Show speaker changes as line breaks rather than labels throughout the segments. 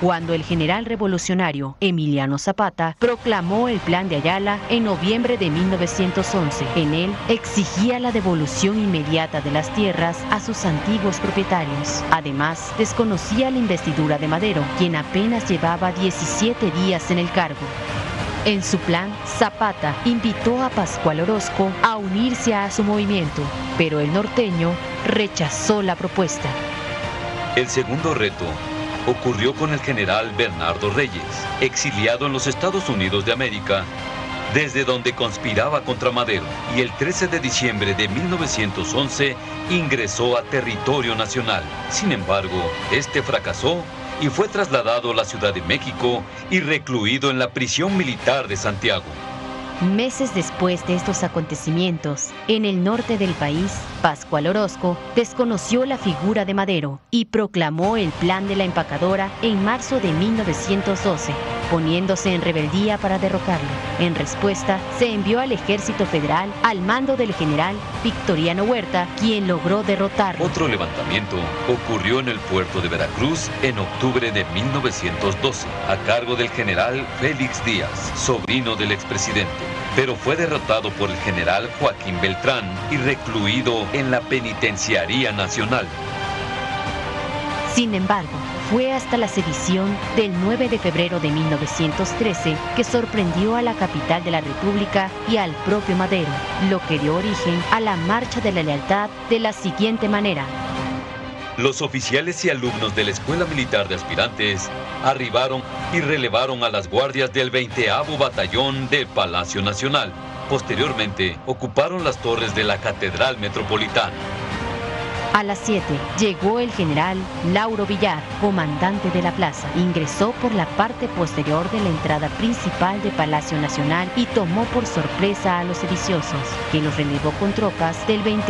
cuando el general revolucionario Emiliano Zapata proclamó el Plan de Ayala en noviembre de 1911. En él exigía la devolución inmediata de las tierras a sus antiguos propietarios. Además, desconocía la investidura de Madero, quien apenas llevaba 17 días en el cargo. En su plan, Zapata invitó a Pascual Orozco a unirse a su movimiento, pero el norteño rechazó la propuesta.
El segundo reto ocurrió con el general Bernardo Reyes, exiliado en los Estados Unidos de América, desde donde conspiraba contra Madero y el 13 de diciembre de 1911 ingresó a territorio nacional. Sin embargo, este fracasó y fue trasladado a la Ciudad de México y recluido en la prisión militar de Santiago.
Meses después de estos acontecimientos, en el norte del país, Pascual Orozco desconoció la figura de Madero y proclamó el plan de la empacadora en marzo de 1912 poniéndose en rebeldía para derrocarlo. En respuesta, se envió al ejército federal al mando del general Victoriano Huerta, quien logró derrotarlo.
Otro levantamiento ocurrió en el puerto de Veracruz en octubre de 1912, a cargo del general Félix Díaz, sobrino del expresidente pero fue derrotado por el general Joaquín Beltrán y recluido en la Penitenciaría Nacional.
Sin embargo, fue hasta la sedición del 9 de febrero de 1913 que sorprendió a la capital de la República y al propio Madero, lo que dio origen a la Marcha de la Lealtad de la siguiente manera.
Los oficiales y alumnos de la Escuela Militar de Aspirantes arribaron y relevaron a las guardias del 20 Batallón de Palacio Nacional. Posteriormente, ocuparon las torres de la Catedral Metropolitana.
A las 7 llegó el general Lauro Villar, comandante de la plaza. Ingresó por la parte posterior de la entrada principal de Palacio Nacional y tomó por sorpresa a los sediciosos, que los relevó con tropas del 20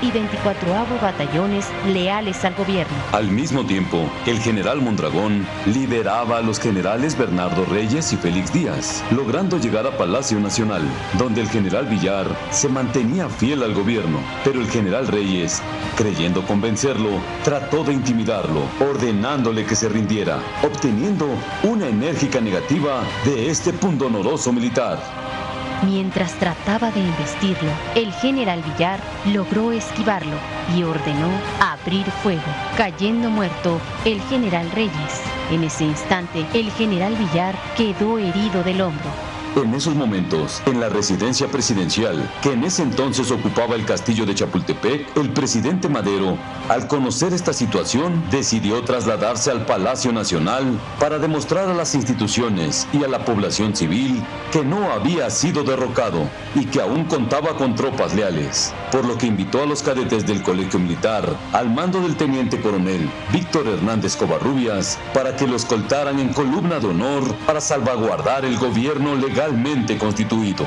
y 24 batallones leales al gobierno.
Al mismo tiempo, el general Mondragón liberaba a los generales Bernardo Reyes y Félix Díaz, logrando llegar a Palacio Nacional, donde el general Villar se mantenía fiel al gobierno, pero el general Reyes creyó Queriendo convencerlo, trató de intimidarlo, ordenándole que se rindiera, obteniendo una enérgica negativa de este pundonoroso militar.
Mientras trataba de investirlo, el general Villar logró esquivarlo y ordenó abrir fuego, cayendo muerto el general Reyes. En ese instante, el general Villar quedó herido del hombro
en esos momentos, en la residencia presidencial, que en ese entonces ocupaba el castillo de Chapultepec, el presidente Madero, al conocer esta situación, decidió trasladarse al Palacio Nacional para demostrar a las instituciones y a la población civil que no había sido derrocado y que aún contaba con tropas leales, por lo que invitó a los cadetes del Colegio Militar al mando del teniente coronel Víctor Hernández Covarrubias para que lo escoltaran en columna de honor para salvaguardar el gobierno legal constituido.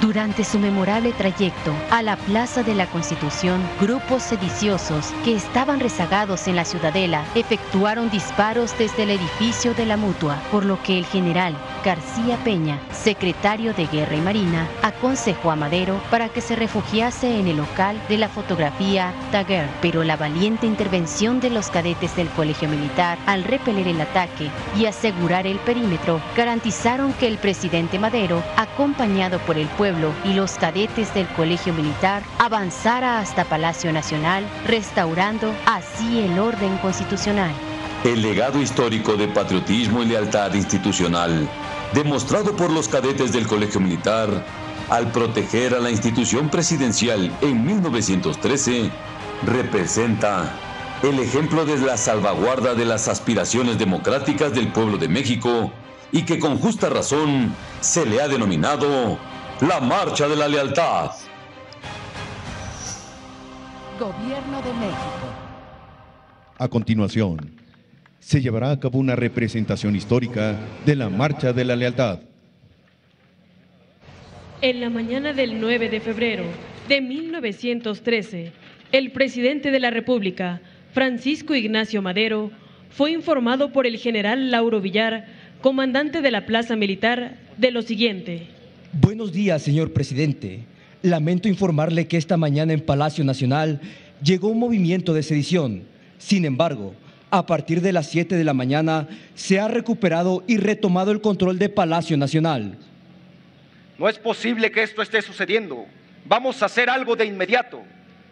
Durante su memorable trayecto a la Plaza de la Constitución, grupos sediciosos que estaban rezagados en la ciudadela efectuaron disparos desde el edificio de la Mutua, por lo que el general García Peña, secretario de Guerra y Marina, aconsejó a Madero para que se refugiase en el local de la fotografía Daguerre, pero la valiente intervención de los cadetes del Colegio Militar al repeler el ataque y asegurar el perímetro garantizaron que el presidente Madero, acompañado por el pueblo, y los cadetes del Colegio Militar avanzara hasta Palacio Nacional, restaurando así el orden constitucional.
El legado histórico de patriotismo y lealtad institucional, demostrado por los cadetes del Colegio Militar, al proteger a la institución presidencial en 1913, representa el ejemplo de la salvaguarda de las aspiraciones democráticas del pueblo de México y que con justa razón se le ha denominado la Marcha de la Lealtad.
Gobierno de México.
A continuación, se llevará a cabo una representación histórica de la Marcha de la Lealtad.
En la mañana del 9 de febrero de 1913, el presidente de la República, Francisco Ignacio Madero, fue informado por el general Lauro Villar, comandante de la Plaza Militar, de lo siguiente.
Buenos días, señor presidente. Lamento informarle que esta mañana en Palacio Nacional llegó un movimiento de sedición. Sin embargo, A partir de las 7 de la mañana se ha recuperado y retomado el control de Palacio Nacional.
No es posible que esto esté sucediendo. Vamos a hacer algo de inmediato.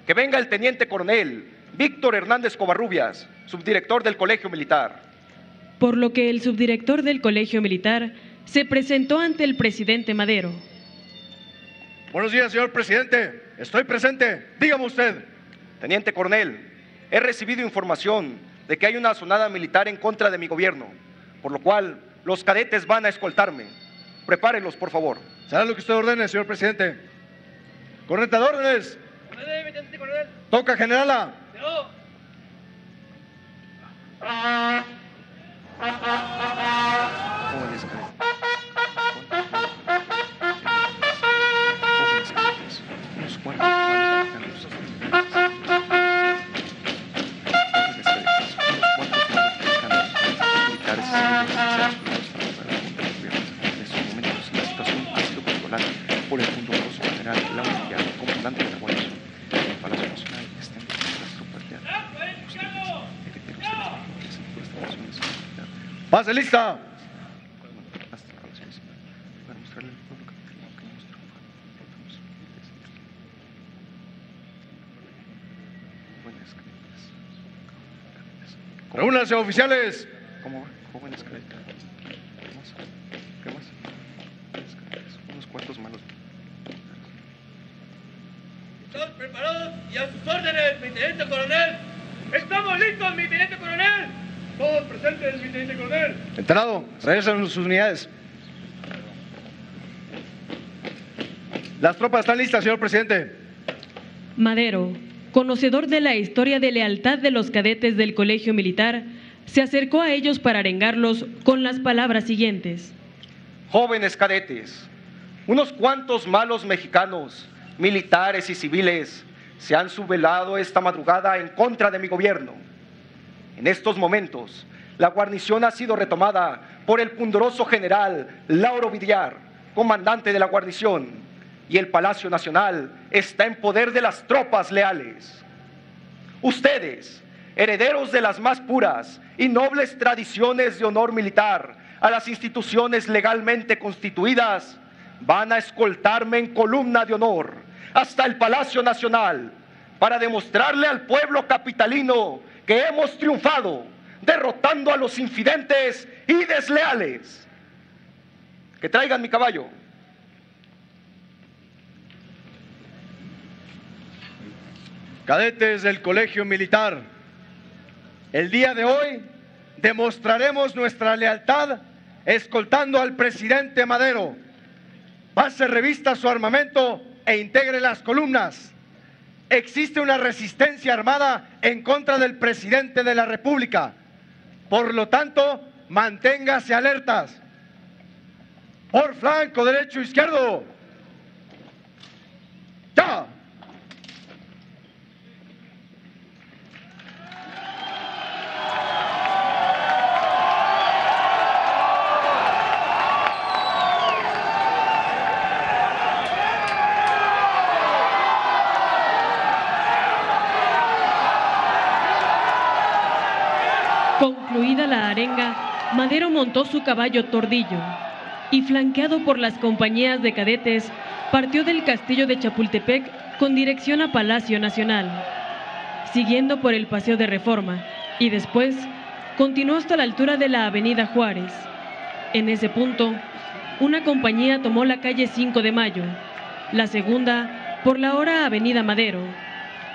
Que venga el teniente coronel Víctor Hernández Covarrubias, subdirector del Colegio Militar.
Por lo que el subdirector del Colegio Militar se presentó ante el presidente Madero.
Buenos días, señor presidente. Estoy presente. Dígame usted.
Teniente coronel, he recibido información de que hay una sonada militar en contra de mi gobierno, por lo cual los cadetes van a escoltarme. Prepárenlos, por favor.
Será lo que usted ordene, señor presidente. Corneta de órdenes. Toca, generala.
Comandante de la Guardia en el Palacio Nacional están las tropas las.
Pase lista.
Las mostrarle al pueblo capitalino que hemos triunfado. Jóvenes cadetes. Cadetes.
Reúnanse, oficiales.
¿Cómo va? Jóvenes cadetes. ¿Qué más? ¿Qué más? Jóvenes cadetes. Unos cuantos malos.
¿Están preparados y a sus órdenes, mi teniente coronel? ¡Estamos listos, mi teniente coronel! Todos presentes, mi teniente coronel.
Entrado. Regresan sus unidades. Las tropas están listas, señor presidente.
Madero, conocedor de la historia de lealtad de los cadetes del Colegio Militar, se acercó a ellos para arengarlos con las palabras siguientes.
Jóvenes cadetes, unos cuantos malos mexicanos, militares y civiles, se han subvelado esta madrugada en contra de mi gobierno. En estos momentos, la guarnición ha sido retomada por el pundoroso general Lauro Villar, comandante de la guarnición, y el Palacio Nacional está en poder de las tropas leales. Ustedes, herederos de las más puras y nobles tradiciones de honor militar a las instituciones legalmente constituidas, van a escoltarme en columna de honor hasta el Palacio Nacional para demostrarle al pueblo capitalino que hemos triunfado derrotando a los infidentes y desleales. Que traigan mi caballo.
Cadetes del Colegio Militar, el día de hoy demostraremos nuestra lealtad escoltando al presidente Madero. Pase revista su armamento e integre las columnas. Existe una resistencia armada en contra del presidente de la República. Por lo tanto, manténgase alertas. Por flanco, derecho, izquierdo. ¡Ya!
Madero montó su caballo tordillo y flanqueado por las compañías de cadetes, partió del castillo de Chapultepec con dirección a Palacio Nacional, siguiendo por el Paseo de Reforma y después continuó hasta la altura de la Avenida Juárez. En ese punto, una compañía tomó la calle 5 de Mayo, la segunda por la hora Avenida Madero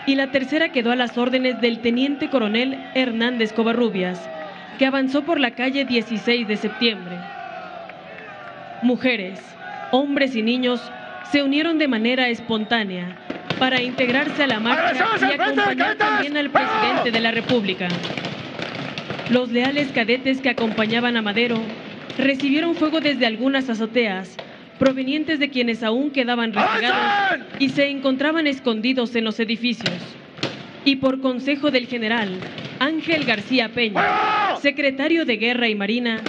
y la tercera quedó a las órdenes del teniente coronel Hernández Covarrubias, que avanzó por la calle 16 de septiembre. Mujeres, hombres y niños se unieron de manera espontánea para integrarse a la marcha y acompañar también al presidente de la República. Los leales cadetes que acompañaban a Madero recibieron fuego desde algunas azoteas provenientes de quienes aún quedaban rezagados y se encontraban escondidos en los edificios. Y por consejo del general Ángel García Peña, secretario de Guerra y Marina,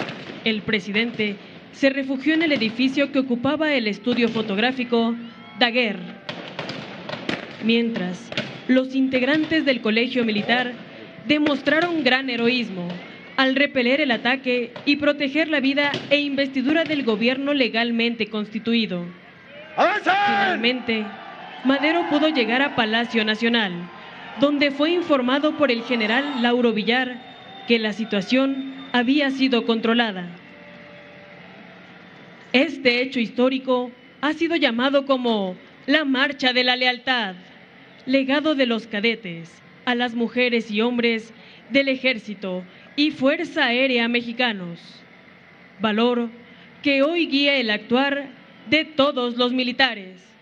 el presidente se refugió en el edificio que ocupaba el estudio fotográfico Daguerre. Mientras, los integrantes del colegio militar demostraron gran heroísmo al repeler el ataque y proteger la vida e investidura del gobierno legalmente constituido. Finalmente, Madero pudo llegar a Palacio Nacional, donde fue informado por el general Lauro Villar que la situación había sido controlada. Este hecho histórico ha sido llamado como la Marcha de la Lealtad, legado de los cadetes a las mujeres y hombres del ejército y Fuerza Aérea Mexicanos, valor que hoy guía el actuar de todos los militares.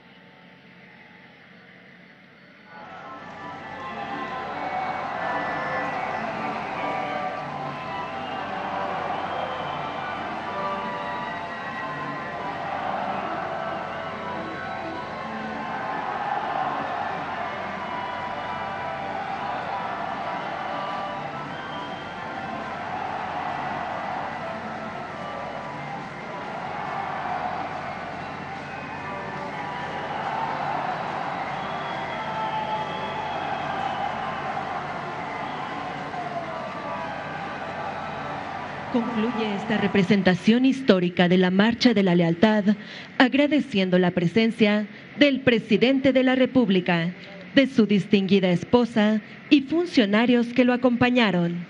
Concluye esta representación histórica de la Marcha de la Lealtad agradeciendo la presencia del presidente de la República, de su distinguida esposa y funcionarios que lo acompañaron.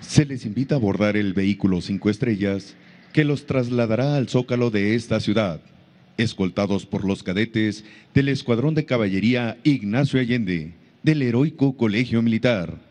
Se les invita a abordar el vehículo cinco estrellas que los trasladará al zócalo de esta ciudad escoltados por los cadetes del Escuadrón de Caballería Ignacio Allende, del heroico Colegio Militar.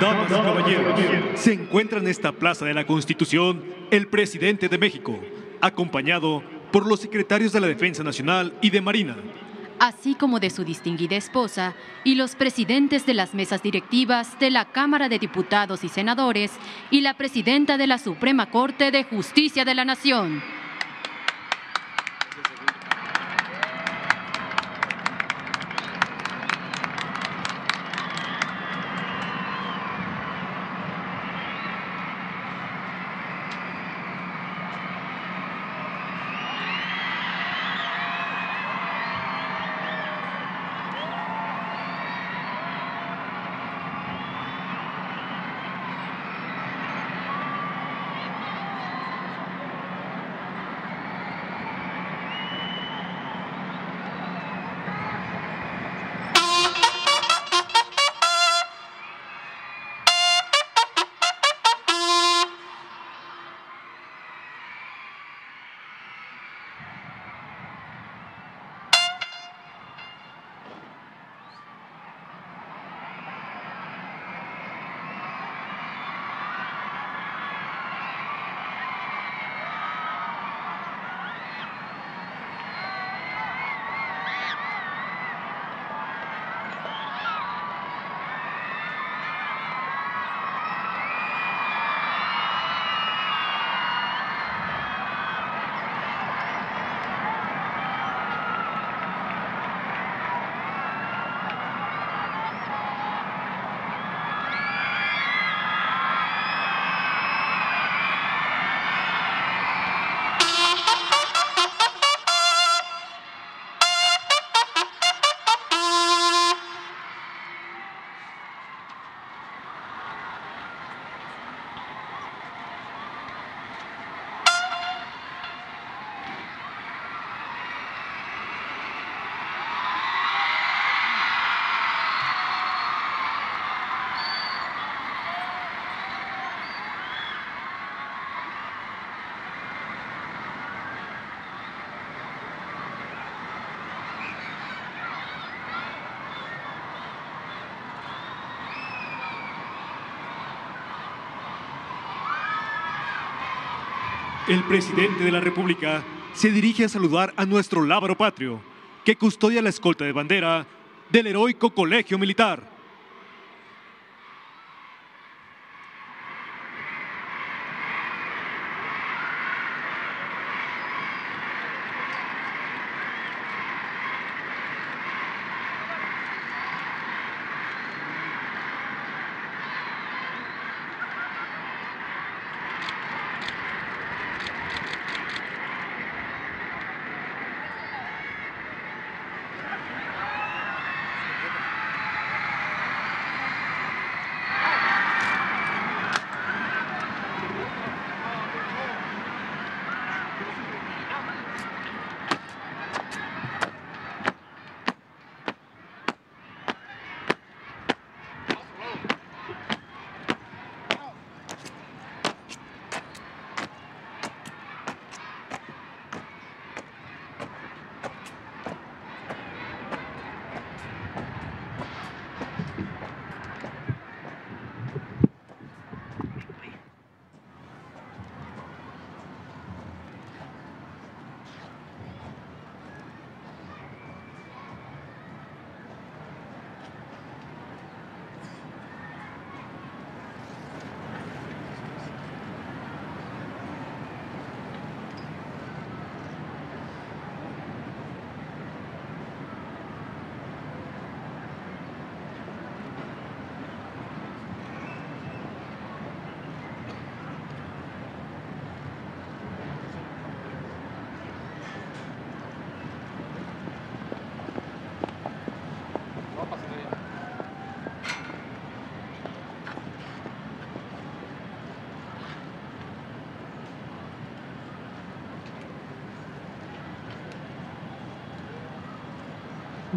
Damas y caballeros, se encuentra en esta plaza de la Constitución el presidente de México, acompañado por los secretarios de la Defensa Nacional y de Marina,
así como de su distinguida esposa y los presidentes de las mesas directivas de la Cámara de Diputados y Senadores y la presidenta de la Suprema Corte de Justicia de la Nación.
El presidente de la República se dirige a saludar a nuestro lábaro patrio, que custodia la escolta de bandera del heroico Colegio Militar.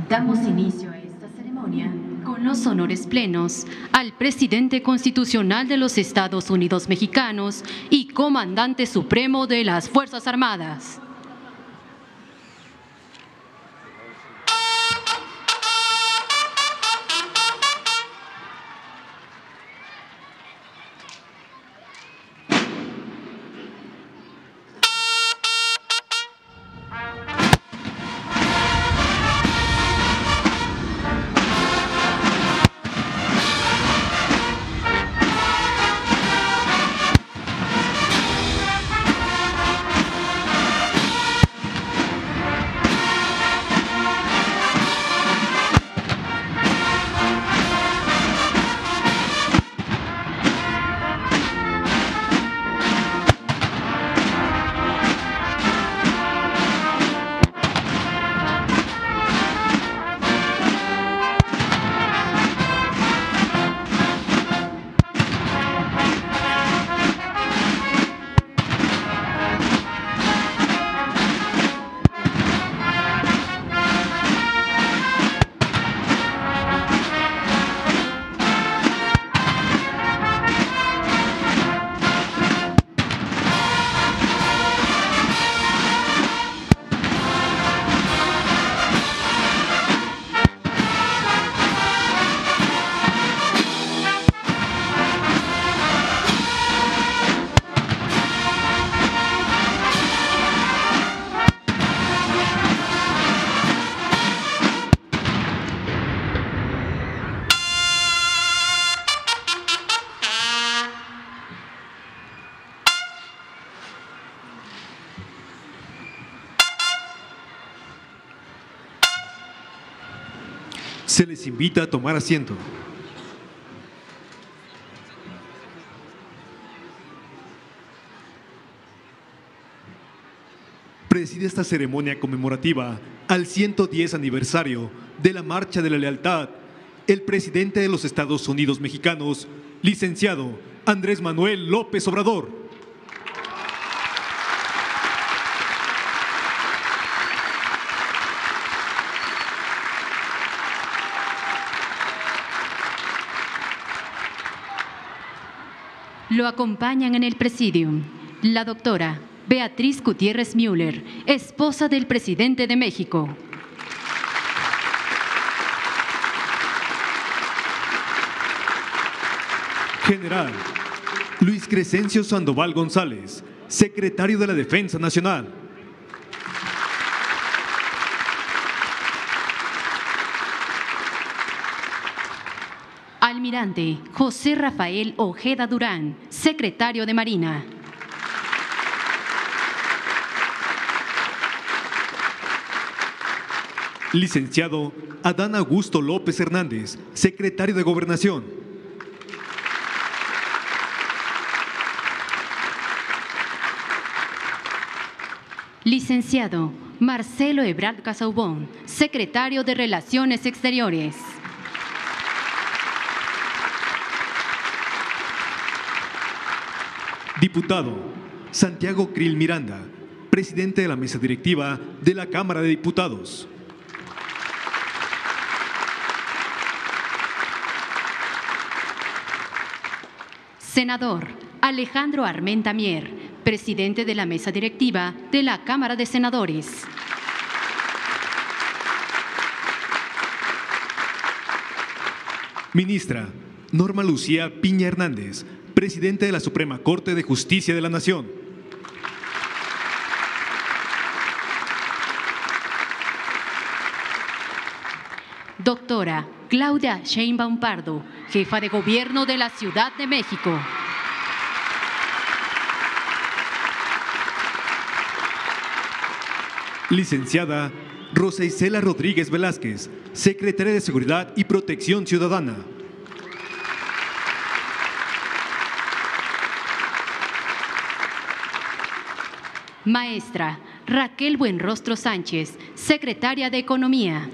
Damos inicio a esta ceremonia con los honores plenos al presidente constitucional de los Estados Unidos mexicanos y comandante supremo de las Fuerzas Armadas. Les invita a tomar asiento. Preside esta ceremonia conmemorativa al 110 aniversario de la Marcha de la Lealtad el presidente de los Estados Unidos mexicanos, licenciado Andrés Manuel López Obrador.
Lo acompañan en el presidium la doctora Beatriz Gutiérrez Müller, esposa del presidente de México.
General Luis Crescencio Sandoval González, secretario de la Defensa Nacional.
Almirante José Rafael Ojeda Durán, secretario de Marina.
Licenciado Adán Augusto López Hernández, secretario de Gobernación.
Licenciado Marcelo Ebrard Casaubón, secretario de Relaciones Exteriores.
Diputado Santiago Krill Miranda, presidente de la mesa directiva de la Cámara de Diputados.
Senador Alejandro Armenta Mier, presidente de la mesa directiva de la Cámara de Senadores.
Ministra Norma Lucía Piña Hernández, presidente de la Suprema Corte de Justicia de la Nación.
Doctora Claudia Sheinbaum Pardo, jefa de gobierno de la Ciudad de México.
Licenciada Rosa Isela Rodríguez Velázquez, secretaria de Seguridad y Protección Ciudadana.
Maestra Raquel Buenrostro Sánchez, secretaria de Economía.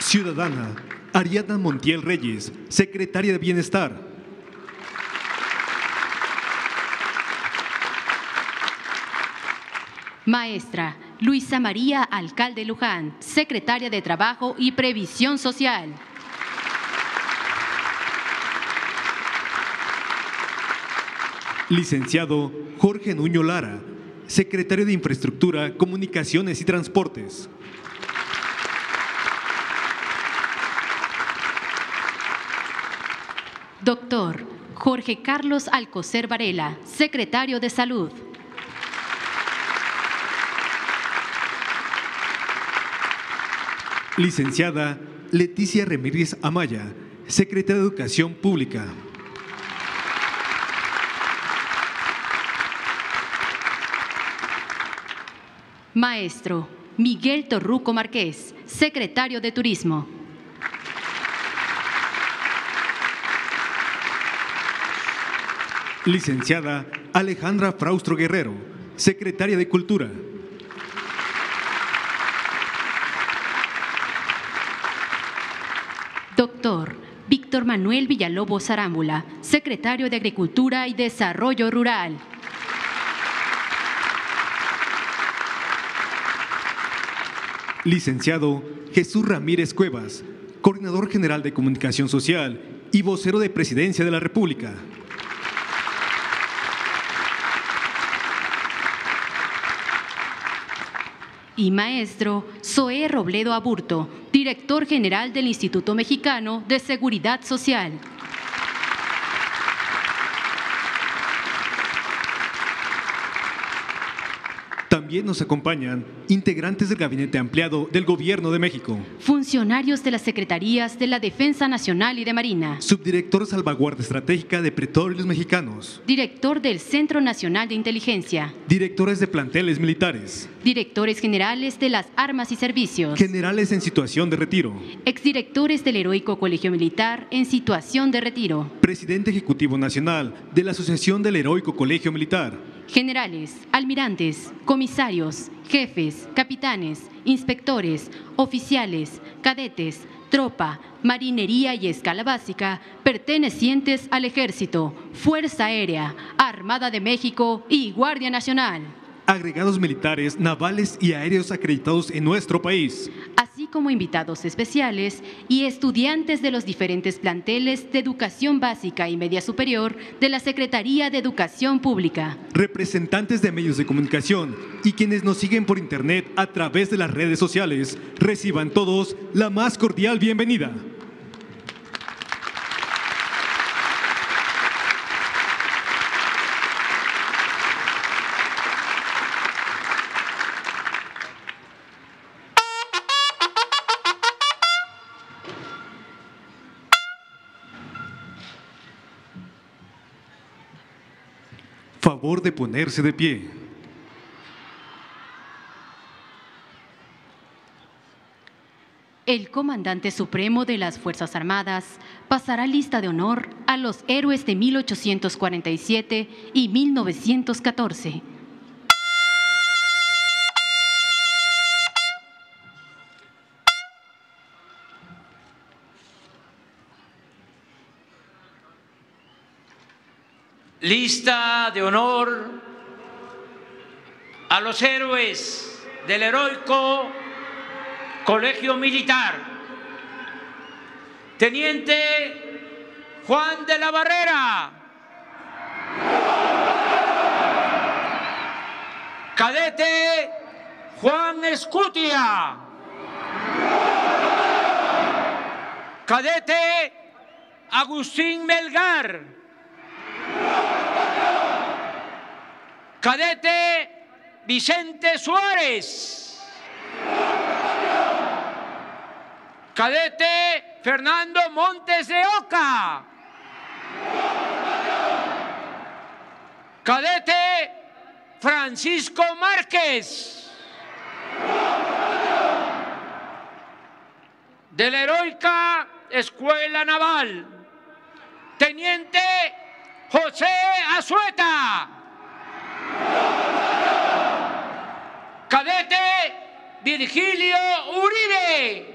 Ciudadana Ariadna Montiel Reyes, secretaria de Bienestar.
Maestra Luisa María Alcalde Luján, secretaria de Trabajo y Previsión Social.
Licenciado Jorge Nuño Lara, secretario de Infraestructura, Comunicaciones y Transportes.
Doctor Jorge Carlos Alcocer Varela, secretario de Salud.
Licenciada Leticia Remírez Amaya, secretaria de Educación Pública.
Maestro Miguel Torruco Márquez, secretario de Turismo.
Licenciada Alejandra Fraustro Guerrero, secretaria de Cultura.
Doctor Víctor Manuel Villalobos Arámbula, secretario de Agricultura y Desarrollo Rural.
Licenciado Jesús Ramírez Cuevas, coordinador general de Comunicación Social y vocero de Presidencia de la República.
Y maestro Zoé Robledo Aburto, director general del Instituto Mexicano de Seguridad Social.
También nos acompañan integrantes del Gabinete Ampliado del Gobierno de México.
Funcionarios de las Secretarías de la Defensa Nacional y de Marina.
Subdirector de Salvaguarda Estratégica de Petróleos Mexicanos.
Director del Centro Nacional de Inteligencia.
Directores de planteles militares.
Directores generales de las armas y servicios,
generales en situación de retiro,
exdirectores del Heroico Colegio Militar en situación de retiro,
presidente ejecutivo nacional de la Asociación del Heroico Colegio Militar,
generales, almirantes, comisarios, jefes, capitanes, inspectores, oficiales, cadetes, tropa, marinería y escala básica pertenecientes al Ejército, Fuerza Aérea, Armada de México y Guardia Nacional.
Agregados militares, navales y aéreos acreditados en nuestro país.
Así como invitados especiales y estudiantes de los diferentes planteles de educación básica y media superior de la Secretaría de Educación Pública.
Representantes de medios de comunicación y quienes nos siguen por internet a través de las redes sociales, reciban todos la más cordial bienvenida. De ponerse de pie.
El comandante supremo de las Fuerzas Armadas pasará lista de honor a los héroes de 1847 y 1914.
Lista de honor a los héroes del heroico Colegio Militar. Teniente Juan de la Barrera. Cadete Juan Escutia. Cadete Agustín Melgar. Cadete Vicente Suárez. Cadete Fernando Montes de Oca. Cadete Francisco Márquez. De la heroica Escuela Naval. Teniente José Azueta. Cadete Virgilio Uribe.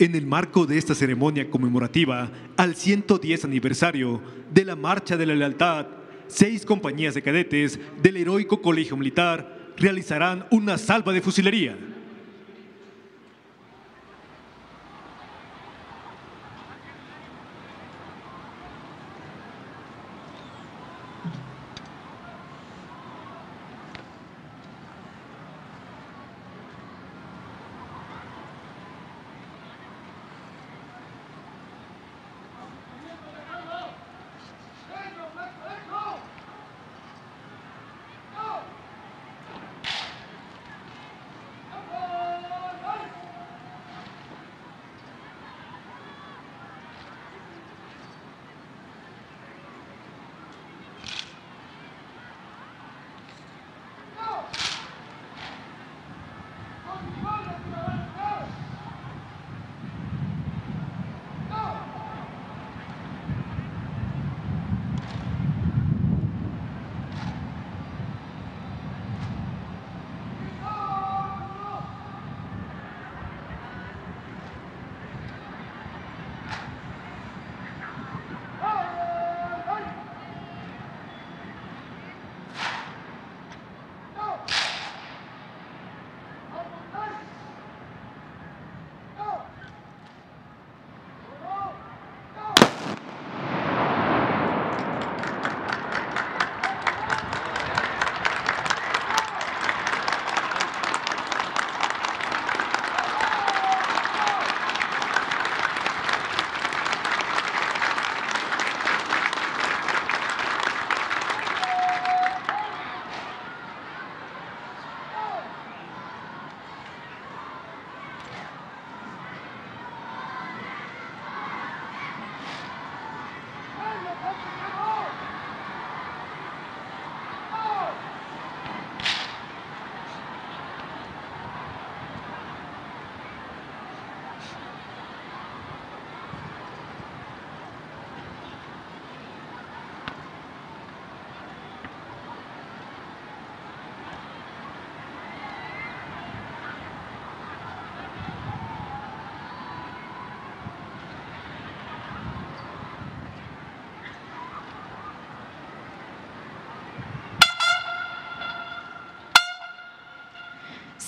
En el marco de esta ceremonia conmemorativa al 110 aniversario de la Marcha de la Lealtad, seis compañías de cadetes del Heroico Colegio Militar realizarán una salva de fusilería.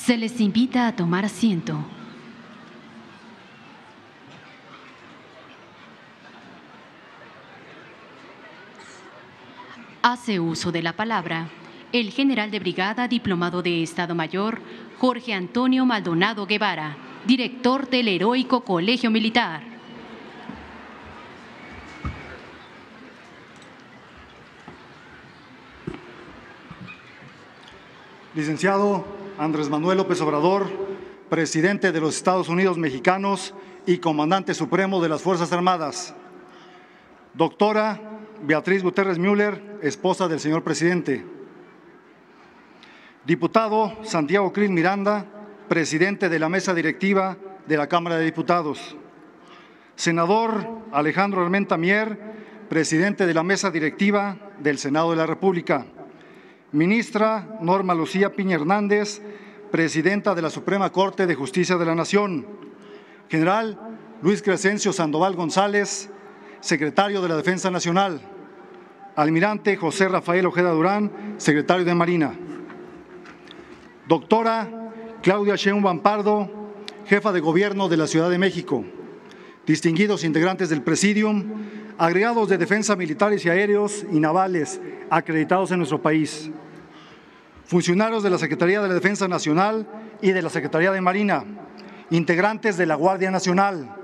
Se les invita a tomar asiento. Hace uso de la palabra el general de brigada diplomado de Estado Mayor, Jorge Antonio Maldonado Guevara, director del Heroico Colegio Militar.
Licenciado Andrés Manuel López Obrador, presidente de los Estados Unidos mexicanos y comandante supremo de las Fuerzas Armadas. Doctora Beatriz Guterres Müller, esposa del señor presidente. Diputado Santiago Cris Miranda, presidente de la mesa directiva de la Cámara de Diputados. Senador Alejandro Armenta Mier, presidente de la mesa directiva del Senado de la República. Ministra Norma Lucía Piña Hernández, presidenta de la Suprema Corte de Justicia de la Nación. General Luis Crescencio Sandoval González, secretario de la Defensa Nacional. Almirante José Rafael Ojeda Durán, secretario de Marina. Doctora Claudia Sheinbaum Pardo, jefa de gobierno de la Ciudad de México. Distinguidos integrantes del Presidium, agregados de defensa militares y aéreos y navales acreditados en nuestro país funcionarios de la Secretaría de la Defensa Nacional y de la Secretaría de Marina, integrantes de la Guardia Nacional,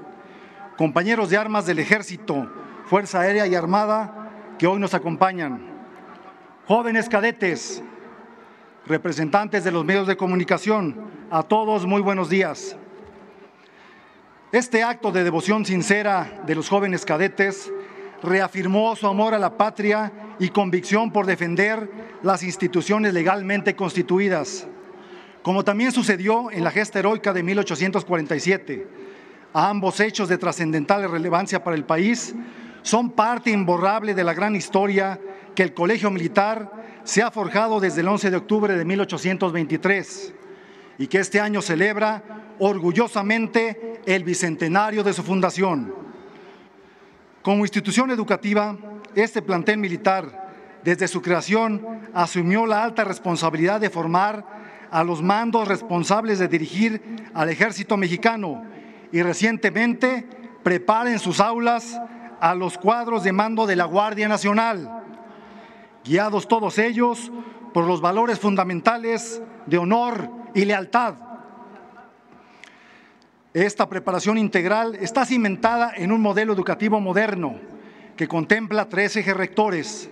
compañeros de armas del Ejército, Fuerza Aérea y Armada que hoy nos acompañan, jóvenes cadetes, representantes de los medios de comunicación, a todos muy buenos días. Este acto de devoción sincera de los jóvenes cadetes reafirmó su amor a la patria y convicción por defender las instituciones legalmente constituidas, como también sucedió en la gesta heroica de 1847. A ambos hechos de trascendental relevancia para el país son parte imborrable de la gran historia que el Colegio Militar se ha forjado desde el 11 de octubre de 1823 y que este año celebra orgullosamente el bicentenario de su fundación. Como institución educativa, este plantel militar, desde su creación, asumió la alta responsabilidad de formar a los mandos responsables de dirigir al ejército mexicano y recientemente prepara en sus aulas a los cuadros de mando de la Guardia Nacional, guiados todos ellos por los valores fundamentales de honor y lealtad esta preparación integral está cimentada en un modelo educativo moderno que contempla tres ejes rectores,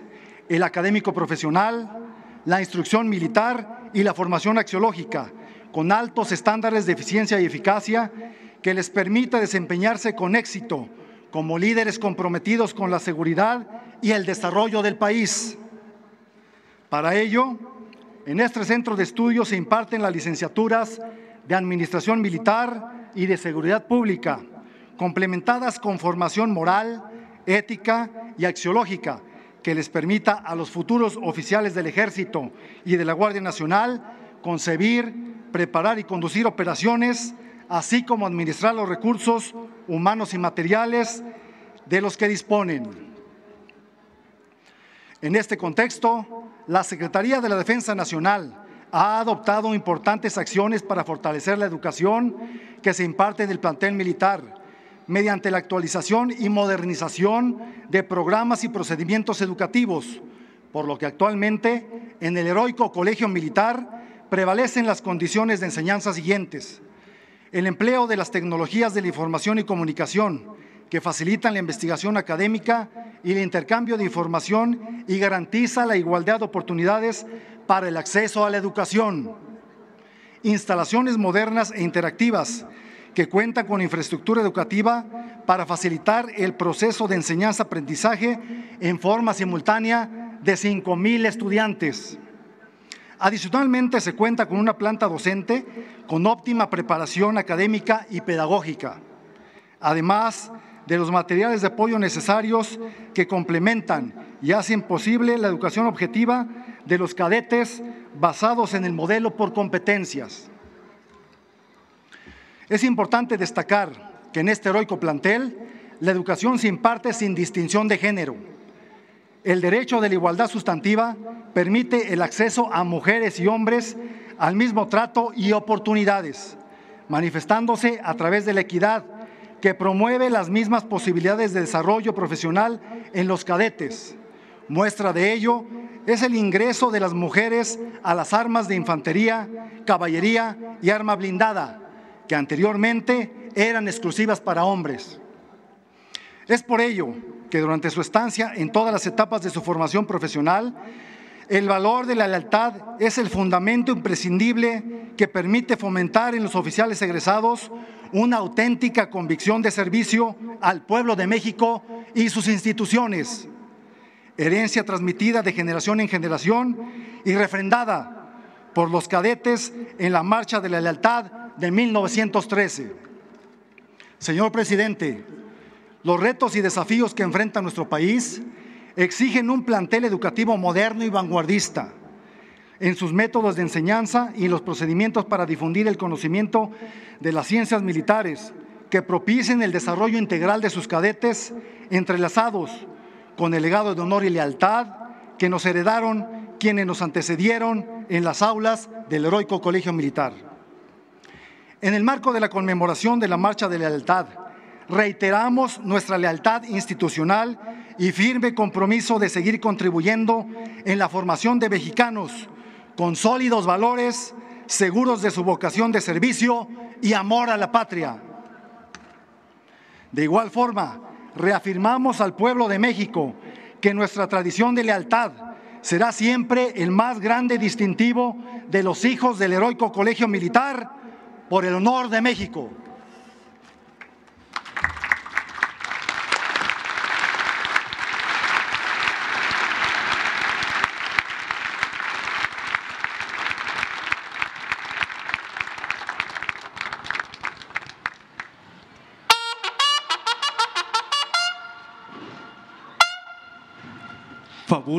el académico profesional, la instrucción militar y la formación axiológica, con altos estándares de eficiencia y eficacia que les permita desempeñarse con éxito como líderes comprometidos con la seguridad y el desarrollo del país. Para ello, en este centro de estudios se imparten las licenciaturas de Administración Militar, y de seguridad pública, complementadas con formación moral, ética y axiológica que les permita a los futuros oficiales del Ejército y de la Guardia Nacional concebir, preparar y conducir operaciones, así como administrar los recursos humanos y materiales de los que disponen. En este contexto, la Secretaría de la Defensa Nacional, ha adoptado importantes acciones para fortalecer la educación que se imparte en el plantel militar mediante la actualización y modernización de programas y procedimientos educativos, por lo que actualmente en el heroico Colegio Militar prevalecen las condiciones de enseñanza siguientes. El empleo de las tecnologías de la información y comunicación, que facilitan la investigación académica y el intercambio de información y garantiza la igualdad de oportunidades para el acceso a la educación, instalaciones modernas e interactivas que cuentan con infraestructura educativa para facilitar el proceso de enseñanza-aprendizaje en forma simultánea de 5.000 estudiantes. Adicionalmente, se cuenta con una planta docente con óptima preparación académica y pedagógica. Además, de los materiales de apoyo necesarios que complementan y hacen posible la educación objetiva de los cadetes basados en el modelo por competencias. Es importante destacar que en este heroico plantel la educación se imparte sin distinción de género. El derecho de la igualdad sustantiva permite el acceso a mujeres y hombres al mismo trato y oportunidades, manifestándose a través de la equidad que promueve las mismas posibilidades de desarrollo profesional en los cadetes. Muestra de ello es el ingreso de las mujeres a las armas de infantería, caballería y arma blindada, que anteriormente eran exclusivas para hombres. Es por ello que durante su estancia en todas las etapas de su formación profesional, el valor de la lealtad es el fundamento imprescindible que permite fomentar en los oficiales egresados una auténtica convicción de servicio al pueblo de México y sus instituciones, herencia transmitida de generación en generación y refrendada por los cadetes en la Marcha de la Lealtad de 1913. Señor presidente, los retos y desafíos que enfrenta nuestro país exigen un plantel educativo moderno y vanguardista en sus métodos de enseñanza y los procedimientos para difundir el conocimiento de las ciencias militares que propicien el desarrollo integral de sus cadetes entrelazados con el legado de honor y lealtad que nos heredaron quienes nos antecedieron en las aulas del heroico Colegio Militar. En el marco de la conmemoración de la Marcha de Lealtad, reiteramos nuestra lealtad institucional y firme compromiso de seguir contribuyendo en la formación de mexicanos con sólidos valores, seguros de su vocación de servicio y amor a la patria. De igual forma, reafirmamos al pueblo de México que nuestra tradición de lealtad será siempre el más grande distintivo de los hijos del heroico colegio militar por el honor de México.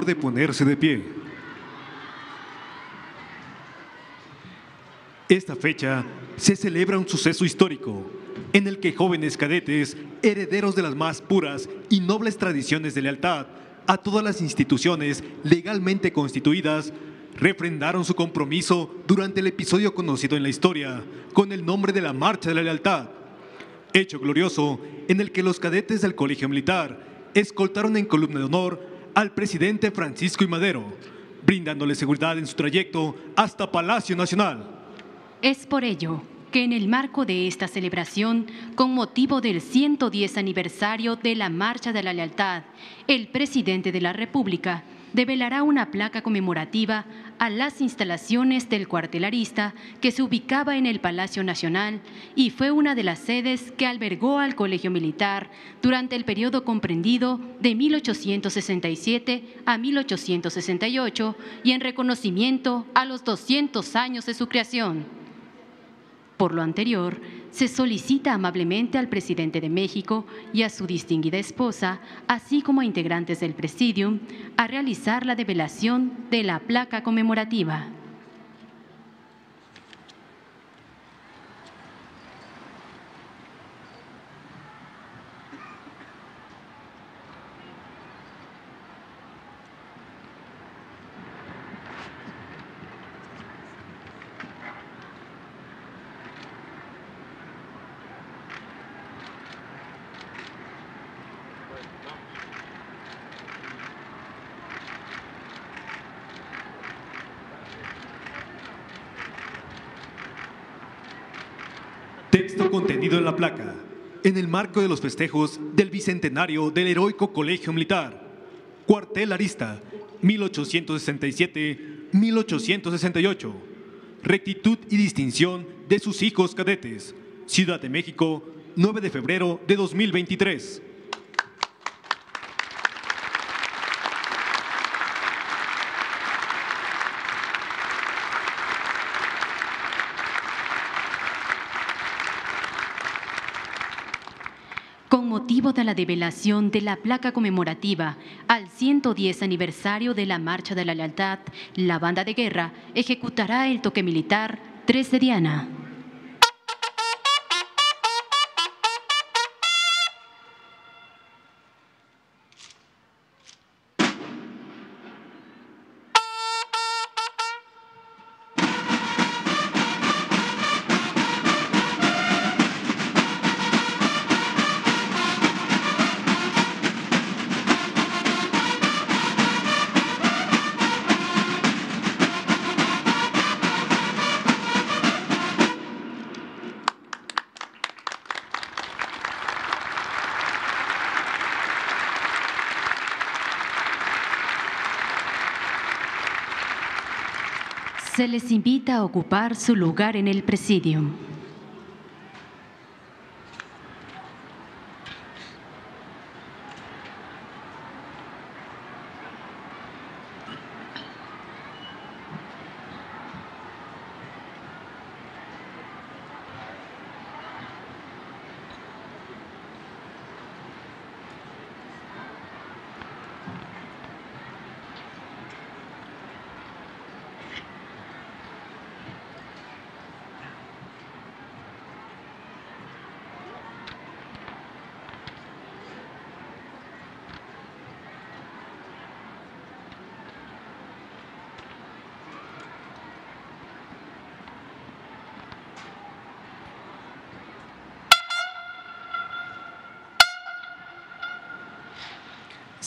De ponerse de pie. Esta fecha se celebra un suceso histórico en el que jóvenes cadetes, herederos de las más puras y nobles tradiciones de lealtad a todas las instituciones legalmente constituidas, refrendaron su compromiso durante el episodio conocido en la historia con el nombre de la Marcha de la Lealtad, hecho glorioso en el que los cadetes del Colegio Militar escoltaron en columna de honor al presidente Francisco y Madero, brindándole seguridad en su trayecto hasta Palacio Nacional.
Es por ello que en el marco de esta celebración, con motivo del 110 aniversario de la Marcha de la Lealtad, el presidente de la República develará una placa conmemorativa a las instalaciones del cuartelarista que se ubicaba en el Palacio Nacional y fue una de las sedes que albergó al Colegio Militar durante el periodo comprendido de 1867 a 1868 y en reconocimiento a los 200 años de su creación. Por lo anterior, se solicita amablemente al presidente de México y a su distinguida esposa, así como a integrantes del presidium, a realizar la develación de la placa conmemorativa.
En la placa, en el marco de los festejos del bicentenario del heroico Colegio Militar, Cuartel Arista, 1867-1868. Rectitud y distinción de sus hijos cadetes. Ciudad de México, 9 de febrero de 2023.
Con motivo de la develación de la placa conmemorativa al 110 aniversario de la Marcha de la Lealtad, la banda de guerra ejecutará el toque militar 3 de Diana. Se les invita a ocupar su lugar en el presidio.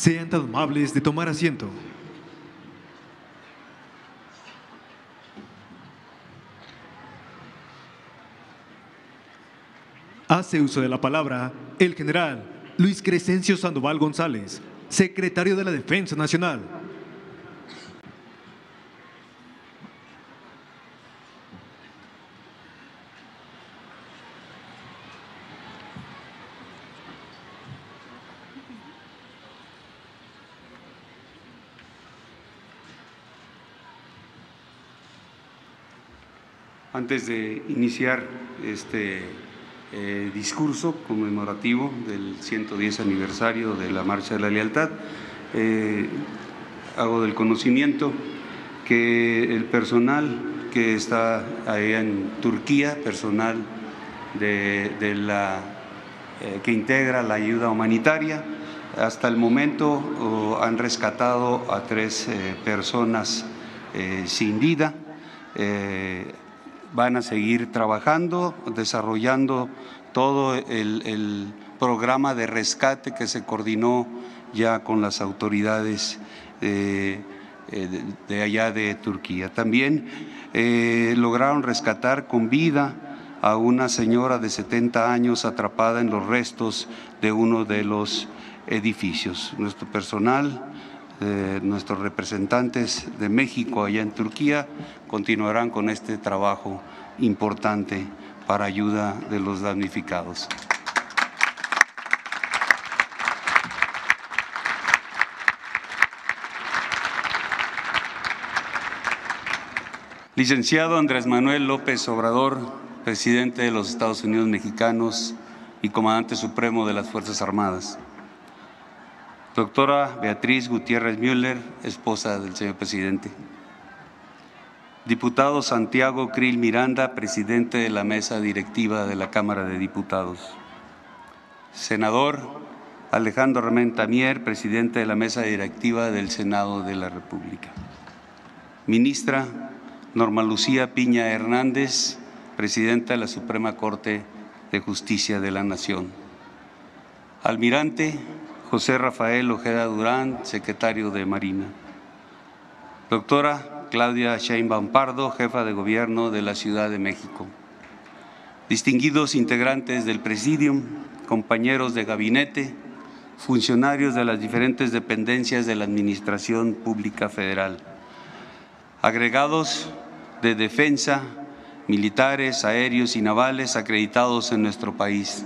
Sean tan amables de tomar asiento. Hace uso de la palabra el general Luis Crescencio Sandoval González, secretario de la Defensa Nacional.
Antes de iniciar este eh, discurso conmemorativo del 110 aniversario de la Marcha de la Lealtad, eh, hago del conocimiento que el personal que está ahí en Turquía, personal de, la, eh, que integra la ayuda humanitaria, hasta el momento han rescatado a tres personas sin vida van a seguir trabajando, desarrollando todo el, programa de rescate que se coordinó ya con las autoridades de, allá de Turquía. También eh, lograron rescatar con vida a una señora de 70 años atrapada en los restos de uno de los edificios. Nuestro personal nuestros representantes de México allá en Turquía continuarán con este trabajo importante para ayuda de los damnificados. Licenciado Andrés Manuel López Obrador, presidente de los Estados Unidos mexicanos y comandante supremo de las Fuerzas Armadas. Doctora Beatriz Gutiérrez Müller, esposa del señor presidente. Diputado Santiago Krill Miranda, presidente de la mesa directiva de la Cámara de Diputados. Senador Alejandro Armenta Mier, presidente de la mesa directiva del Senado de la República. Ministra Norma Lucía Piña Hernández, presidenta de la Suprema Corte de Justicia de la Nación. Almirante José Rafael Ojeda Durán, secretario de Marina. Doctora Claudia Sheinbaum Pardo, jefa de gobierno de la Ciudad de México. Distinguidos integrantes del Presidium, compañeros de gabinete, funcionarios de las diferentes dependencias de la Administración Pública Federal, agregados de defensa, militares, aéreos y navales acreditados en nuestro país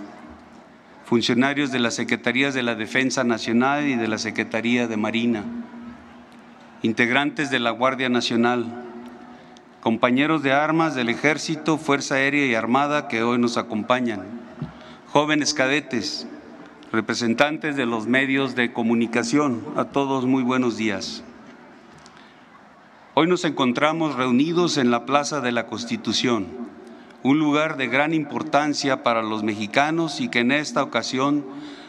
funcionarios de las Secretarías de la Defensa Nacional y de la Secretaría de Marina, integrantes de la Guardia Nacional, compañeros de armas del Ejército, Fuerza Aérea y Armada que hoy nos acompañan, jóvenes cadetes, representantes de los medios de comunicación, a todos muy buenos días. Hoy nos encontramos reunidos en la Plaza de la Constitución un lugar de gran importancia para los mexicanos y que en esta ocasión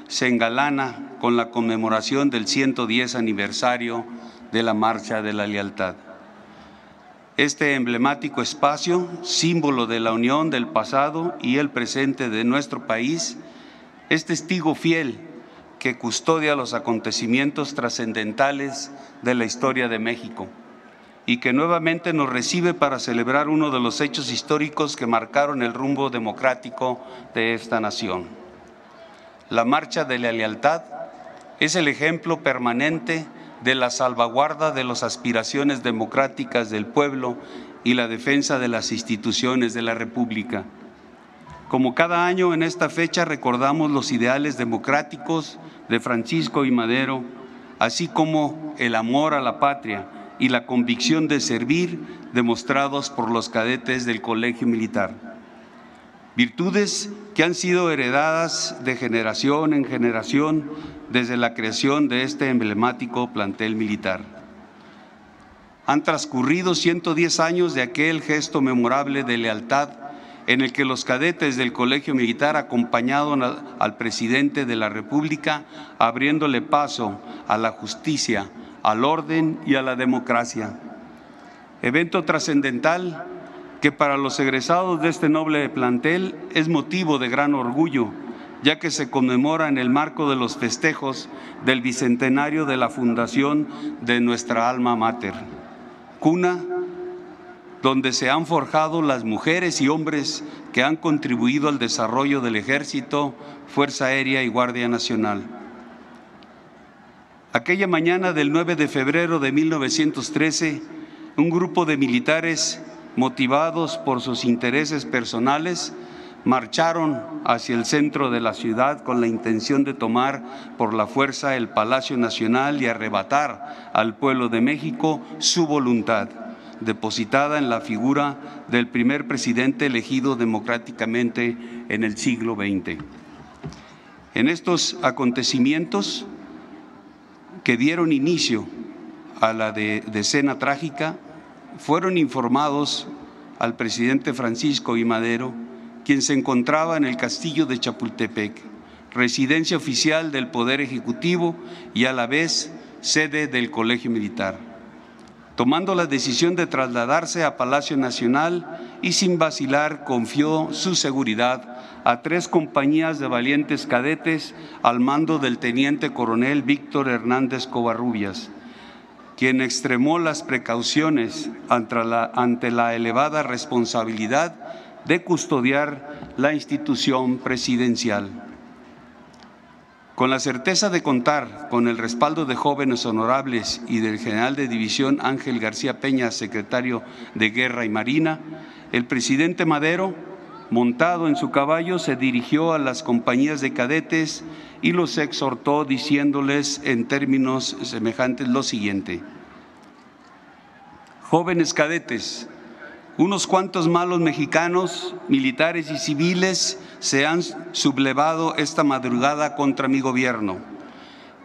se engalana con la conmemoración del 110 aniversario de la Marcha de la Lealtad. Este emblemático espacio, símbolo de la unión del pasado y el presente de nuestro país, es testigo fiel que custodia los acontecimientos trascendentales de la historia de México y que nuevamente nos recibe para celebrar uno de los hechos históricos que marcaron el rumbo democrático de esta nación. La Marcha de la Lealtad es el ejemplo permanente de la salvaguarda de las aspiraciones democráticas del pueblo y la defensa de las instituciones de la República. Como cada año en esta fecha recordamos los ideales democráticos de Francisco y Madero, así como el amor a la patria y la convicción de servir demostrados por los cadetes del Colegio Militar. Virtudes que han sido heredadas de generación en generación desde la creación de este emblemático plantel militar. Han transcurrido 110 años de aquel gesto memorable de lealtad en el que los cadetes del Colegio Militar acompañaron al presidente de la República, abriéndole paso a la justicia, al orden y a la democracia. Evento trascendental que para los egresados de este noble plantel es motivo de gran orgullo, ya que se conmemora en el marco de los festejos del bicentenario de la fundación de nuestra alma mater, cuna donde se han forjado las mujeres y hombres que han contribuido al desarrollo del Ejército, Fuerza Aérea y Guardia Nacional. Aquella mañana del 9 de febrero de 1913, un grupo de militares motivados por sus intereses personales marcharon hacia el centro de la ciudad con la intención de tomar por la fuerza el Palacio Nacional y arrebatar al pueblo de México su voluntad, depositada en la figura del primer presidente elegido democráticamente en el siglo XX. En estos acontecimientos, que dieron inicio a la de, decena trágica fueron informados al presidente Francisco I. Madero, quien se encontraba en el castillo de Chapultepec, residencia oficial del Poder Ejecutivo y a la vez sede del Colegio Militar, tomando la decisión de trasladarse a Palacio Nacional y sin vacilar confió su seguridad a tres compañías de valientes cadetes al mando del teniente coronel Víctor Hernández Covarrubias, quien extremó las precauciones ante la, ante la elevada responsabilidad de custodiar la institución presidencial. Con la certeza de contar con el respaldo de jóvenes honorables y del general de división Ángel García Peña, secretario de Guerra y Marina, el presidente Madero montado en su caballo, se dirigió a las compañías de cadetes y los exhortó diciéndoles en términos semejantes lo siguiente. Jóvenes cadetes, unos cuantos malos mexicanos, militares y civiles se han sublevado esta madrugada contra mi gobierno.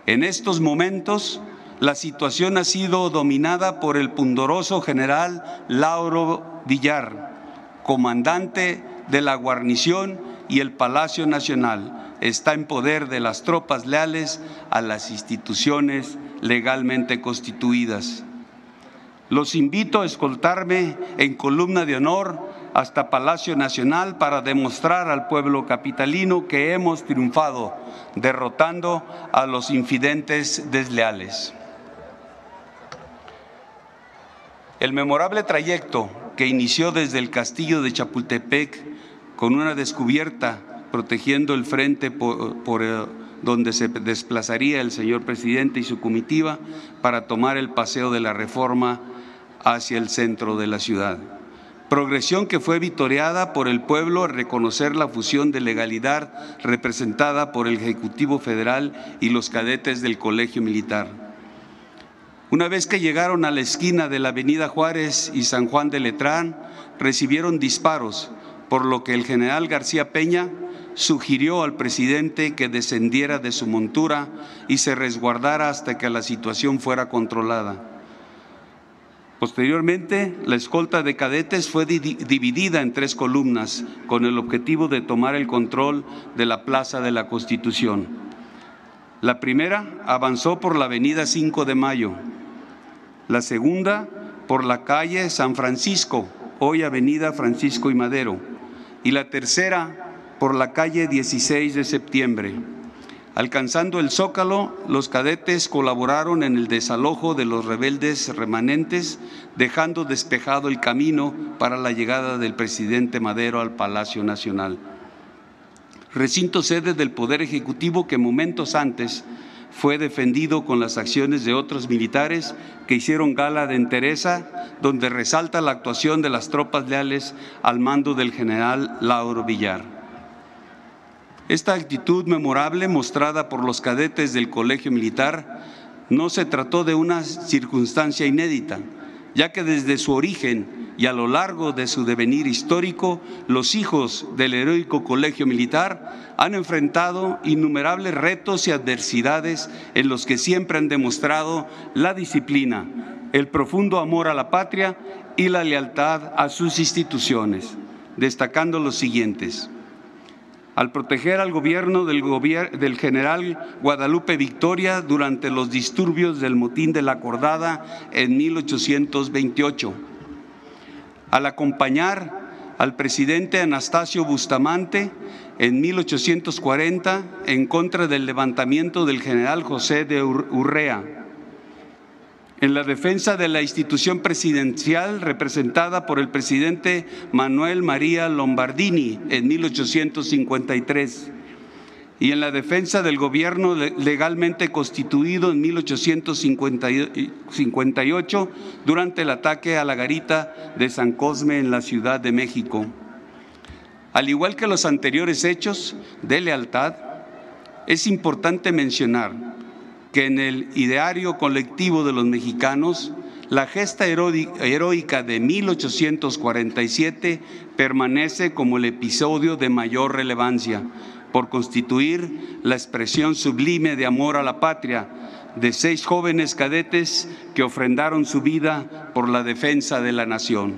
En estos momentos, la situación ha sido dominada por el pundoroso general Lauro Villar, comandante de la guarnición y el Palacio Nacional está en poder de las tropas leales a las instituciones legalmente constituidas. Los invito a escoltarme en columna de honor hasta Palacio Nacional para demostrar al pueblo capitalino que hemos triunfado, derrotando a los infidentes desleales. El memorable trayecto que inició desde el castillo de Chapultepec con una descubierta protegiendo el frente por, eh, donde se desplazaría el señor presidente y su comitiva para tomar el paseo de la reforma hacia el centro de la ciudad. Progresión que fue vitoreada por el pueblo al reconocer la fusión de legalidad representada por el Ejecutivo Federal y los cadetes del Colegio Militar. Una vez que llegaron a la esquina de la Avenida Juárez y San Juan de Letrán, recibieron disparos por lo que el general García Peña sugirió al presidente que descendiera de su montura y se resguardara hasta que la situación fuera controlada. Posteriormente, la escolta de cadetes fue dividida en tres columnas con el objetivo de tomar el control de la Plaza de la Constitución. La primera avanzó por la avenida 5 de Mayo, la segunda por la calle San Francisco, hoy avenida Francisco y Madero, y la tercera por la calle 16 de septiembre. Alcanzando el zócalo, los cadetes colaboraron en el desalojo de los rebeldes remanentes, dejando despejado el camino para la llegada del presidente Madero al Palacio Nacional. Recinto sede del Poder Ejecutivo que momentos antes fue defendido con las acciones de otros militares que hicieron gala de entereza, donde resalta la actuación de las tropas leales al mando del general Lauro Villar. Esta actitud memorable mostrada por los cadetes del Colegio Militar no se trató de una circunstancia inédita, ya que desde su origen y a lo largo de su devenir histórico, los hijos del heroico Colegio Militar han enfrentado innumerables retos y adversidades en los que siempre han demostrado la disciplina, el profundo amor a la patria y la lealtad a sus instituciones, destacando los siguientes. Al proteger al gobierno del, general Guadalupe Victoria durante los disturbios del motín de la Acordada en 1828, al acompañar al presidente Anastasio Bustamante en 1840 en contra del levantamiento del general José de Urrea, en la defensa de la institución presidencial representada por el presidente Manuel María Lombardini en 1853 y en la defensa del gobierno legalmente constituido en 1858 durante el ataque a la garita de San Cosme en la Ciudad de México. Al igual que los anteriores hechos de lealtad, es importante mencionar que en el ideario colectivo de los mexicanos, la gesta heroica de 1847 permanece como el episodio de mayor relevancia por constituir la expresión sublime de amor a la patria de seis jóvenes cadetes que ofrendaron su vida por la defensa de la nación.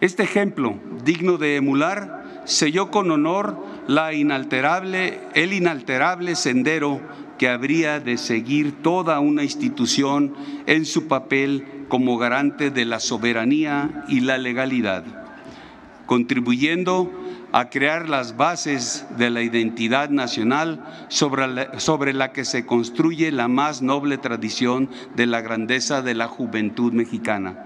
Este ejemplo, digno de emular, selló con honor la inalterable, el inalterable sendero que habría de seguir toda una institución en su papel como garante de la soberanía y la legalidad, contribuyendo a crear las bases de la identidad nacional sobre la, sobre la, que se construye la más noble tradición de la grandeza de la juventud mexicana.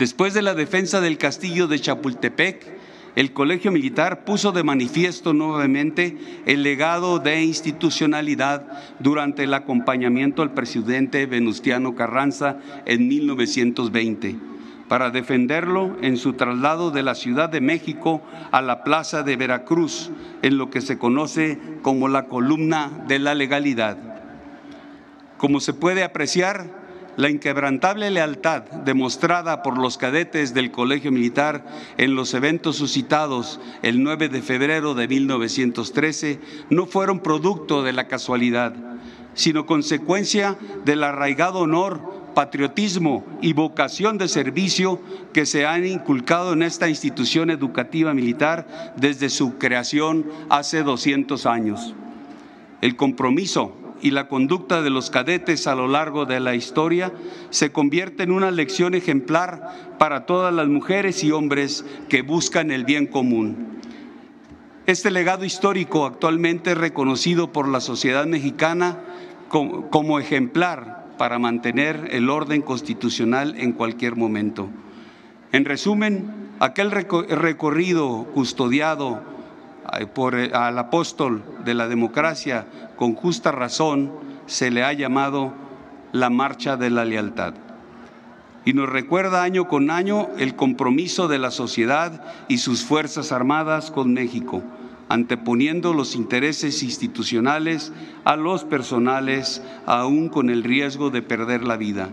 Después de la defensa del castillo de Chapultepec, el Colegio Militar puso de manifiesto nuevamente el legado de institucionalidad durante el acompañamiento al presidente Venustiano Carranza en 1920 para defenderlo en su traslado de la Ciudad de México a la Plaza de Veracruz, en lo que se conoce como la columna de la legalidad. Como se puede apreciar, la inquebrantable lealtad demostrada por los cadetes del Colegio Militar en los eventos suscitados el 9 de febrero de 1913 no fueron producto de la casualidad, sino consecuencia del arraigado honor patriotismo y vocación de servicio que se han inculcado en esta institución educativa militar desde su creación hace 200 años. El compromiso y la conducta de los cadetes a lo largo de la historia se convierte en una lección ejemplar para todas las mujeres y hombres que buscan el bien común. Este legado histórico actualmente es reconocido por la sociedad mexicana como, ejemplar para mantener el orden constitucional en cualquier momento. En resumen, aquel recorrido custodiado por, eh, al apóstol de la democracia, con justa razón, se le ha llamado la marcha de la lealtad. Y nos recuerda año con año el compromiso de la sociedad y sus Fuerzas Armadas con México, anteponiendo los intereses institucionales a los personales, aún con el riesgo de perder la vida.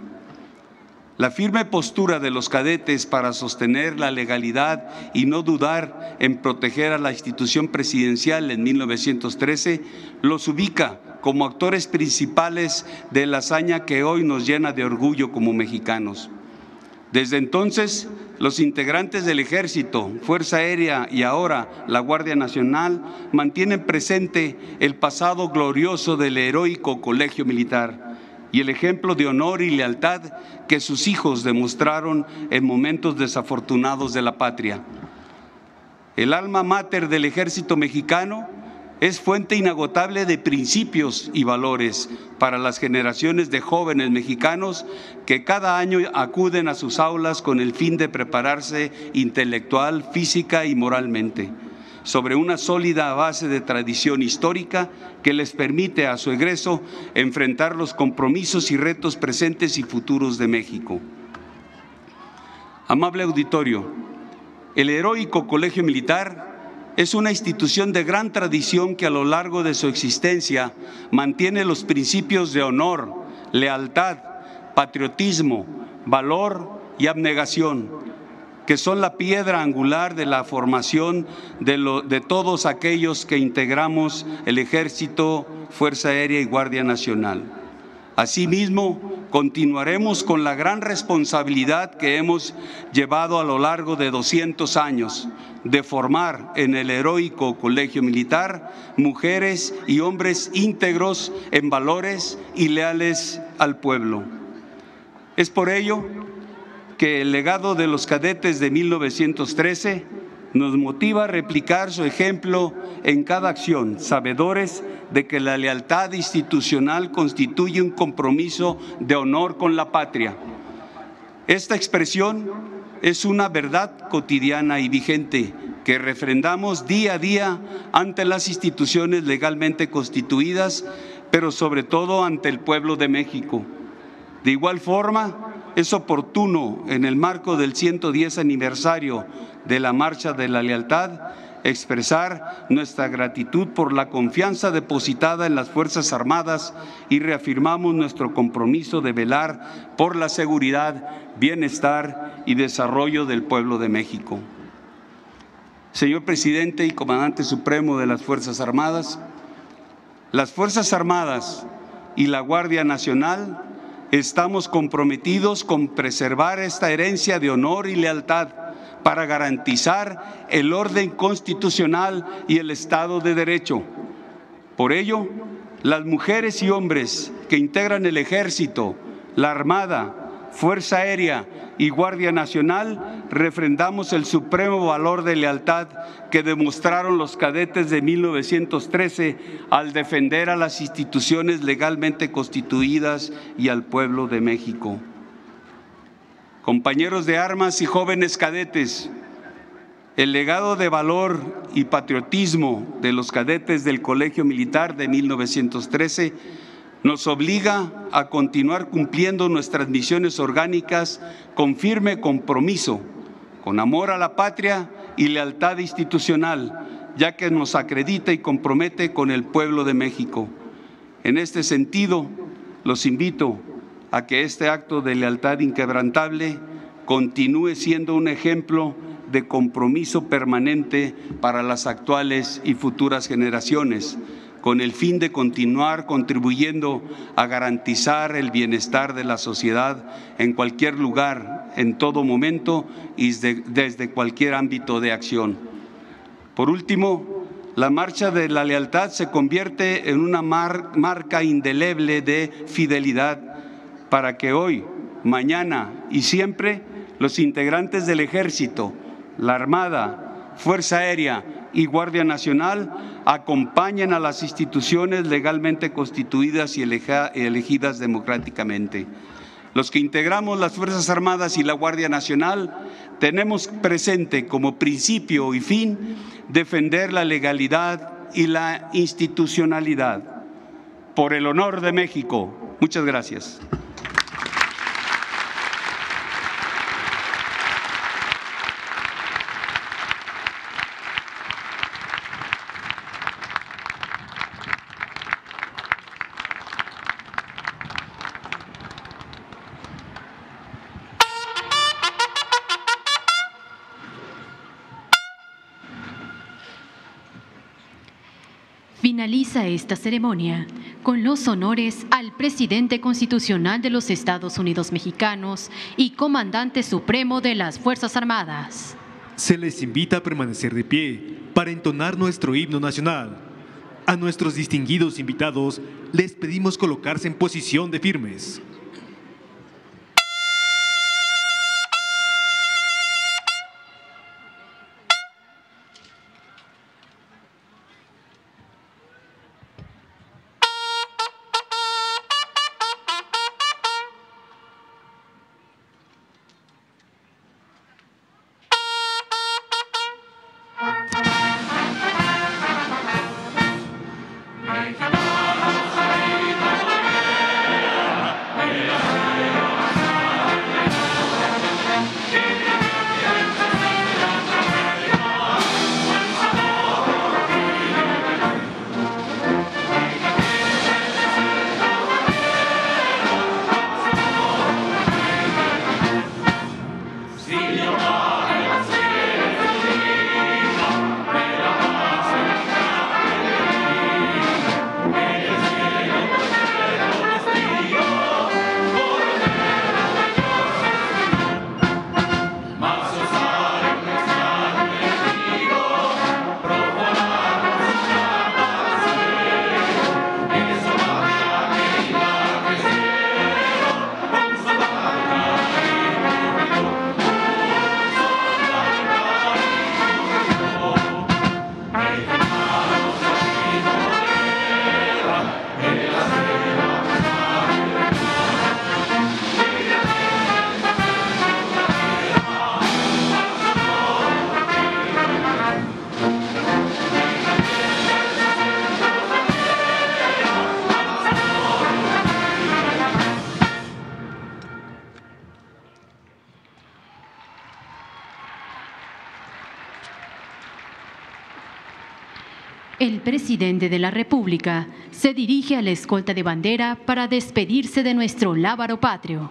La firme postura de los cadetes para sostener la legalidad y no dudar en proteger a la institución presidencial en 1913 los ubica como actores principales de la hazaña que hoy nos llena de orgullo como mexicanos. Desde entonces, los integrantes del Ejército, Fuerza Aérea y ahora la Guardia Nacional mantienen presente el pasado glorioso del heroico Colegio Militar y el ejemplo de honor y lealtad que sus hijos demostraron en momentos desafortunados de la patria. El alma mater del ejército mexicano es fuente inagotable de principios y valores para las generaciones de jóvenes mexicanos que cada año acuden a sus aulas con el fin de prepararse intelectual, física y moralmente. sobre una sólida base de tradición histórica que les permite a su egreso enfrentar los compromisos y retos presentes y futuros de México. Amable auditorio, el heroico Colegio Militar es una institución de gran tradición que a lo largo de su existencia mantiene los principios de honor, lealtad, patriotismo, valor y abnegación que son la piedra angular de la formación de, todos aquellos que integramos el Ejército, Fuerza Aérea y Guardia Nacional. Asimismo, continuaremos con la gran responsabilidad que hemos llevado a lo largo de 200 años de formar en el heroico Colegio Militar mujeres y hombres íntegros en valores y leales al pueblo. Es por ello que el legado de los cadetes de 1913 nos motiva a replicar su ejemplo en cada acción, sabedores de que la lealtad institucional constituye un compromiso de honor con la patria. Esta expresión es una verdad cotidiana y vigente que refrendamos día a día ante las instituciones legalmente constituidas, pero sobre todo ante el pueblo de México. De igual forma, es oportuno, en el marco del 110 aniversario de la Marcha de la Lealtad, expresar nuestra gratitud por la confianza depositada en las Fuerzas Armadas y reafirmamos nuestro compromiso de velar por la seguridad, bienestar y desarrollo del pueblo de México. Señor presidente y comandante supremo de las Fuerzas Armadas, las Fuerzas Armadas y la Guardia Nacional Estamos comprometidos con preservar esta herencia de honor y lealtad para garantizar el orden constitucional y el Estado de Derecho. Por ello, las mujeres y hombres que integran el ejército, la Armada, Fuerza Aérea y Guardia Nacional, refrendamos el supremo valor de lealtad que demostraron los cadetes de 1913 al defender a las instituciones legalmente constituidas y al pueblo de México. Compañeros de armas y jóvenes cadetes, el legado de valor y patriotismo de los cadetes del Colegio Militar de 1913 nos obliga a continuar cumpliendo nuestras misiones orgánicas con firme compromiso, con amor a la patria y lealtad institucional, ya que nos acredita y compromete con el pueblo de México. En este sentido, los invito a que este acto de lealtad inquebrantable continúe siendo un ejemplo de compromiso permanente para las actuales y futuras generaciones con el fin de continuar contribuyendo a garantizar el bienestar de la sociedad en cualquier lugar, en todo momento y desde cualquier ámbito de acción. Por último, la marcha de la lealtad se convierte en una marca indeleble de fidelidad para que hoy, mañana y siempre los integrantes del ejército, la Armada, Fuerza Aérea y Guardia Nacional acompañen a las instituciones legalmente constituidas y elegidas democráticamente. Los que integramos las Fuerzas Armadas y la Guardia Nacional tenemos presente como principio y fin defender la legalidad y la institucionalidad. Por el honor de México. Muchas gracias.
Finaliza esta ceremonia con los honores al presidente constitucional de los Estados Unidos mexicanos y comandante supremo de las Fuerzas Armadas.
Se les invita a permanecer de pie para entonar nuestro himno nacional. A nuestros distinguidos invitados les pedimos colocarse en posición de firmes.
Presidente de la República se dirige a la escolta de bandera para despedirse de nuestro lábaro patrio.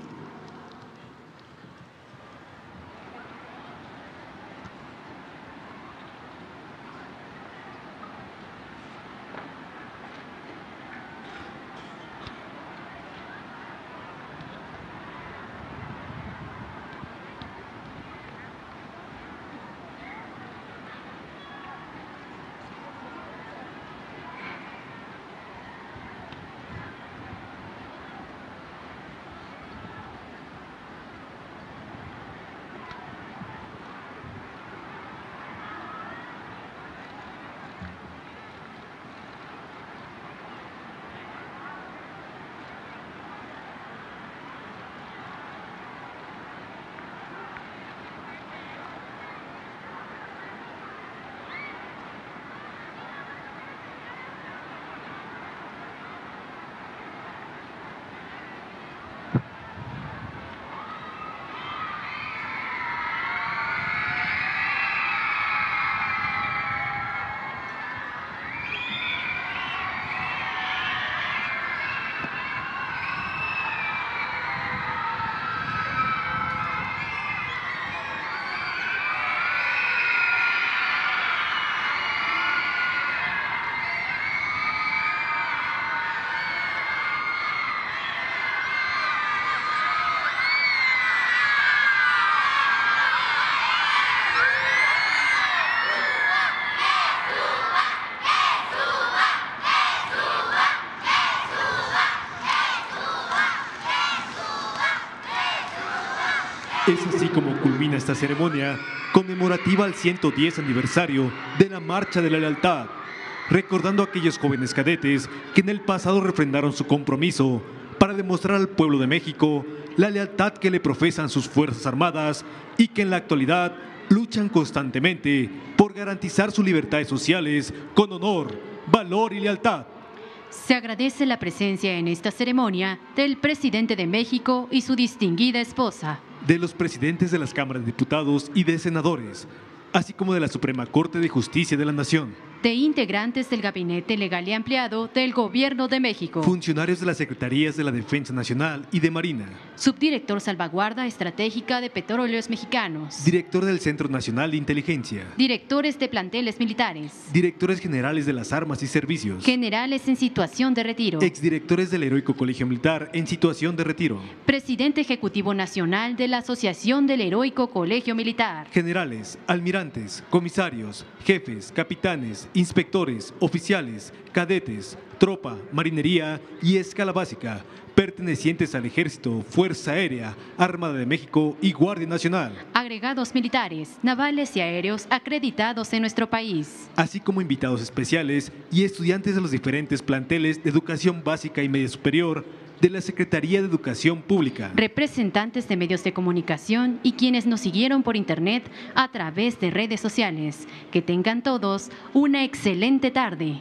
Es así como culmina esta ceremonia conmemorativa al 110 aniversario de la Marcha de la Lealtad, recordando a aquellos jóvenes cadetes que en el pasado refrendaron su compromiso para demostrar al pueblo de México la lealtad que le profesan sus Fuerzas Armadas y que en la actualidad luchan constantemente por garantizar sus libertades sociales con honor, valor y lealtad.
Se agradece la presencia en esta ceremonia del presidente de México y su distinguida esposa
de los presidentes de las cámaras de diputados y de senadores, así como de la Suprema Corte de Justicia de la Nación
de integrantes del Gabinete Legal y Ampliado del Gobierno de México.
Funcionarios de las Secretarías de la Defensa Nacional y de Marina.
Subdirector Salvaguarda Estratégica de Petróleos Mexicanos.
Director del Centro Nacional de Inteligencia.
Directores de planteles militares.
Directores generales de las armas y servicios.
Generales en situación de retiro.
Exdirectores del Heroico Colegio Militar en situación de retiro.
Presidente Ejecutivo Nacional de la Asociación del Heroico Colegio Militar.
Generales, almirantes, comisarios, jefes, capitanes, inspectores, oficiales, cadetes, tropa, marinería y escala básica, pertenecientes al Ejército, Fuerza Aérea, Armada de México y Guardia Nacional.
Agregados militares, navales y aéreos acreditados en nuestro país.
Así como invitados especiales y estudiantes de los diferentes planteles de educación básica y media superior de la Secretaría de Educación Pública.
Representantes de medios de comunicación y quienes nos siguieron por Internet a través de redes sociales. Que tengan todos una excelente tarde.